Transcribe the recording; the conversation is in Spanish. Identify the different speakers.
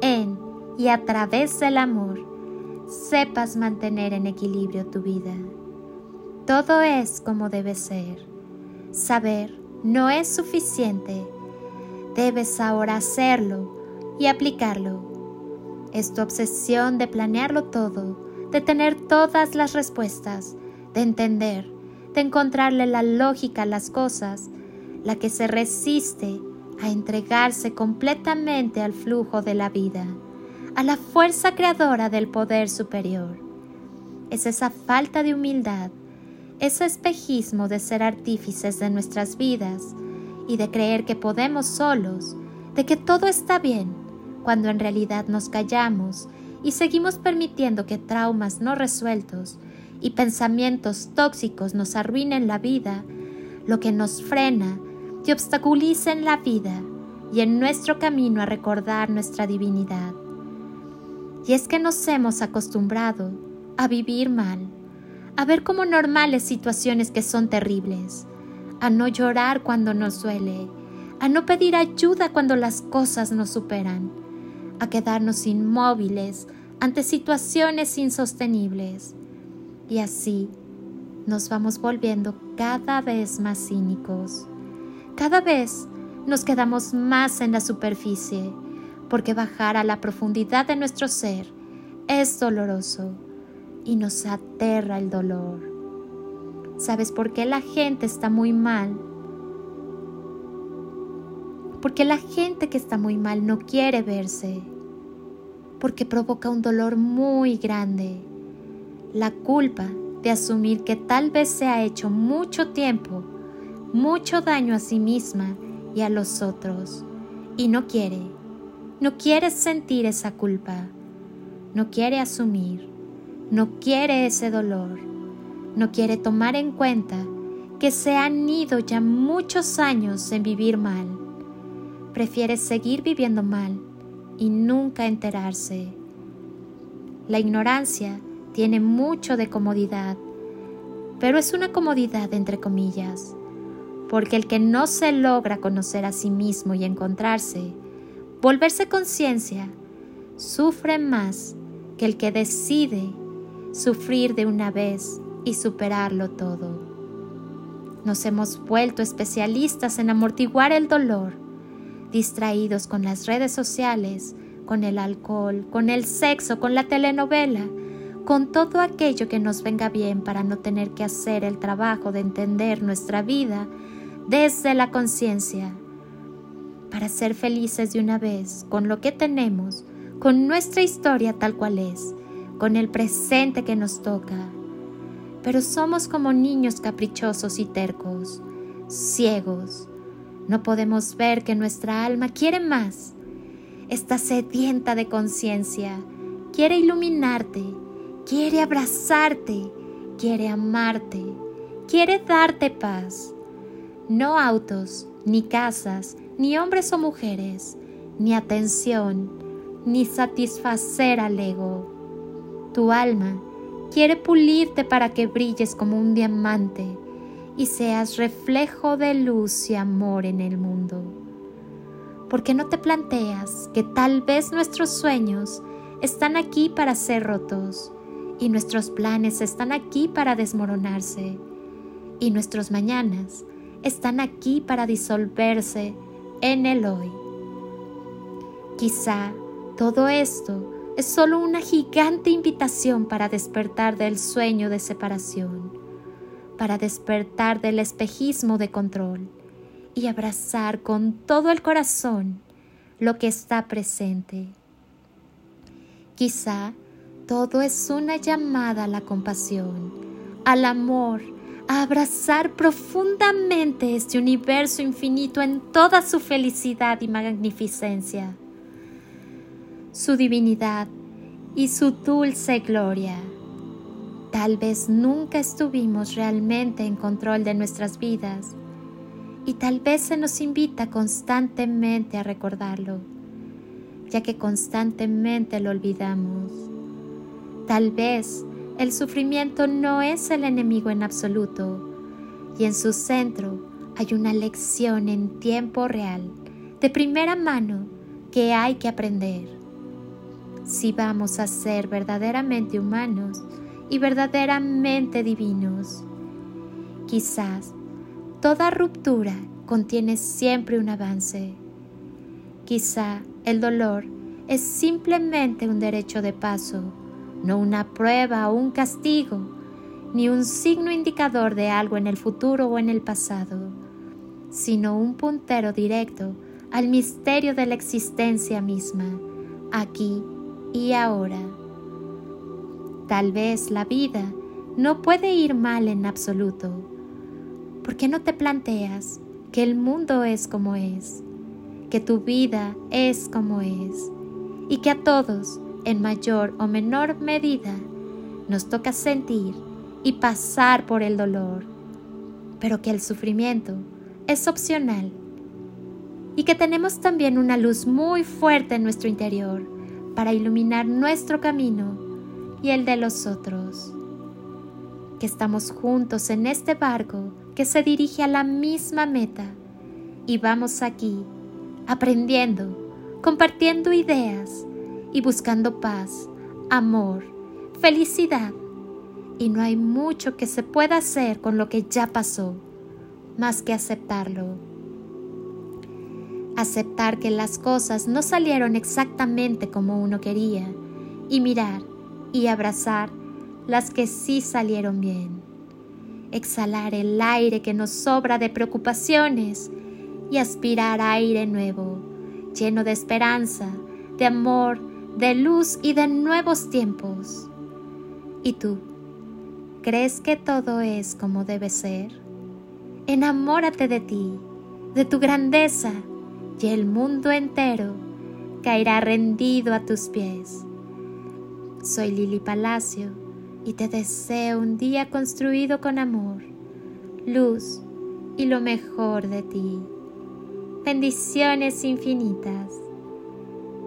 Speaker 1: en y a través del amor sepas mantener en equilibrio tu vida. Todo es como debe ser. Saber no es suficiente. Debes ahora hacerlo y aplicarlo. Es tu obsesión de planearlo todo, de tener todas las respuestas, de entender, de encontrarle la lógica a las cosas, la que se resiste a entregarse completamente al flujo de la vida, a la fuerza creadora del poder superior. Es esa falta de humildad, ese espejismo de ser artífices de nuestras vidas y de creer que podemos solos, de que todo está bien, cuando en realidad nos callamos y seguimos permitiendo que traumas no resueltos y pensamientos tóxicos nos arruinen la vida, lo que nos frena que obstaculicen la vida y en nuestro camino a recordar nuestra divinidad. Y es que nos hemos acostumbrado a vivir mal, a ver como normales situaciones que son terribles, a no llorar cuando nos duele, a no pedir ayuda cuando las cosas nos superan, a quedarnos inmóviles ante situaciones insostenibles. Y así nos vamos volviendo cada vez más cínicos cada vez nos quedamos más en la superficie, porque bajar a la profundidad de nuestro ser es doloroso y nos aterra el dolor. ¿Sabes por qué la gente está muy mal? Porque la gente que está muy mal no quiere verse, porque provoca un dolor muy grande, la culpa de asumir que tal vez se ha hecho mucho tiempo mucho daño a sí misma y a los otros. Y no quiere, no quiere sentir esa culpa, no quiere asumir, no quiere ese dolor, no quiere tomar en cuenta que se han ido ya muchos años en vivir mal, prefiere seguir viviendo mal y nunca enterarse. La ignorancia tiene mucho de comodidad, pero es una comodidad entre comillas porque el que no se logra conocer a sí mismo y encontrarse, volverse conciencia, sufre más que el que decide sufrir de una vez y superarlo todo. Nos hemos vuelto especialistas en amortiguar el dolor, distraídos con las redes sociales, con el alcohol, con el sexo, con la telenovela, con todo aquello que nos venga bien para no tener que hacer el trabajo de entender nuestra vida desde la conciencia para ser felices de una vez con lo que tenemos, con nuestra historia tal cual es, con el presente que nos toca. Pero somos como niños caprichosos y tercos, ciegos. No podemos ver que nuestra alma quiere más. Está sedienta de conciencia, quiere iluminarte, quiere abrazarte, quiere amarte, quiere darte paz no autos, ni casas, ni hombres o mujeres, ni atención, ni satisfacer al ego. Tu alma quiere pulirte para que brilles como un diamante y seas reflejo de luz y amor en el mundo. ¿Por qué no te planteas que tal vez nuestros sueños están aquí para ser rotos y nuestros planes están aquí para desmoronarse y nuestros mañanas están aquí para disolverse en el hoy. Quizá todo esto es solo una gigante invitación para despertar del sueño de separación, para despertar del espejismo de control y abrazar con todo el corazón lo que está presente. Quizá todo es una llamada a la compasión, al amor, a abrazar profundamente este universo infinito en toda su felicidad y magnificencia. su divinidad y su dulce gloria. Tal vez nunca estuvimos realmente en control de nuestras vidas y tal vez se nos invita constantemente a recordarlo, ya que constantemente lo olvidamos. Tal vez el sufrimiento no es el enemigo en absoluto y en su centro hay una lección en tiempo real, de primera mano, que hay que aprender. Si vamos a ser verdaderamente humanos y verdaderamente divinos, quizás Toda ruptura contiene siempre un avance. Quizá el dolor es simplemente un derecho de paso, no una prueba o un castigo, ni un signo indicador de algo en el futuro o en el pasado, sino un puntero directo al misterio de la existencia misma, aquí y ahora. Tal vez la vida no puede ir mal en absoluto, ¿por qué no te planteas que el mundo es como es, que tu vida es como es y que a todos, en mayor o menor medida, nos toca sentir y pasar por el dolor, pero que el sufrimiento es opcional y que tenemos también una luz muy fuerte en nuestro interior para iluminar nuestro camino y el de los otros, que estamos juntos en este barco que se dirige a la misma meta y vamos aquí aprendiendo, compartiendo ideas y buscando paz, amor, felicidad. Y no hay mucho que se pueda hacer con lo que ya pasó, más que aceptarlo. Aceptar que las cosas no salieron exactamente como uno quería y mirar y abrazar las que sí salieron bien exhalar el aire que nos sobra de preocupaciones y aspirar aire nuevo, lleno de esperanza, de amor, de luz y de nuevos tiempos. ¿Y tú? ¿Crees que todo es como debe ser? Enamórate de ti, de tu grandeza, y el mundo entero caerá rendido a tus pies. Soy Lili Palacio y te deseo un día construido con amor, luz y lo mejor de ti. Bendiciones infinitas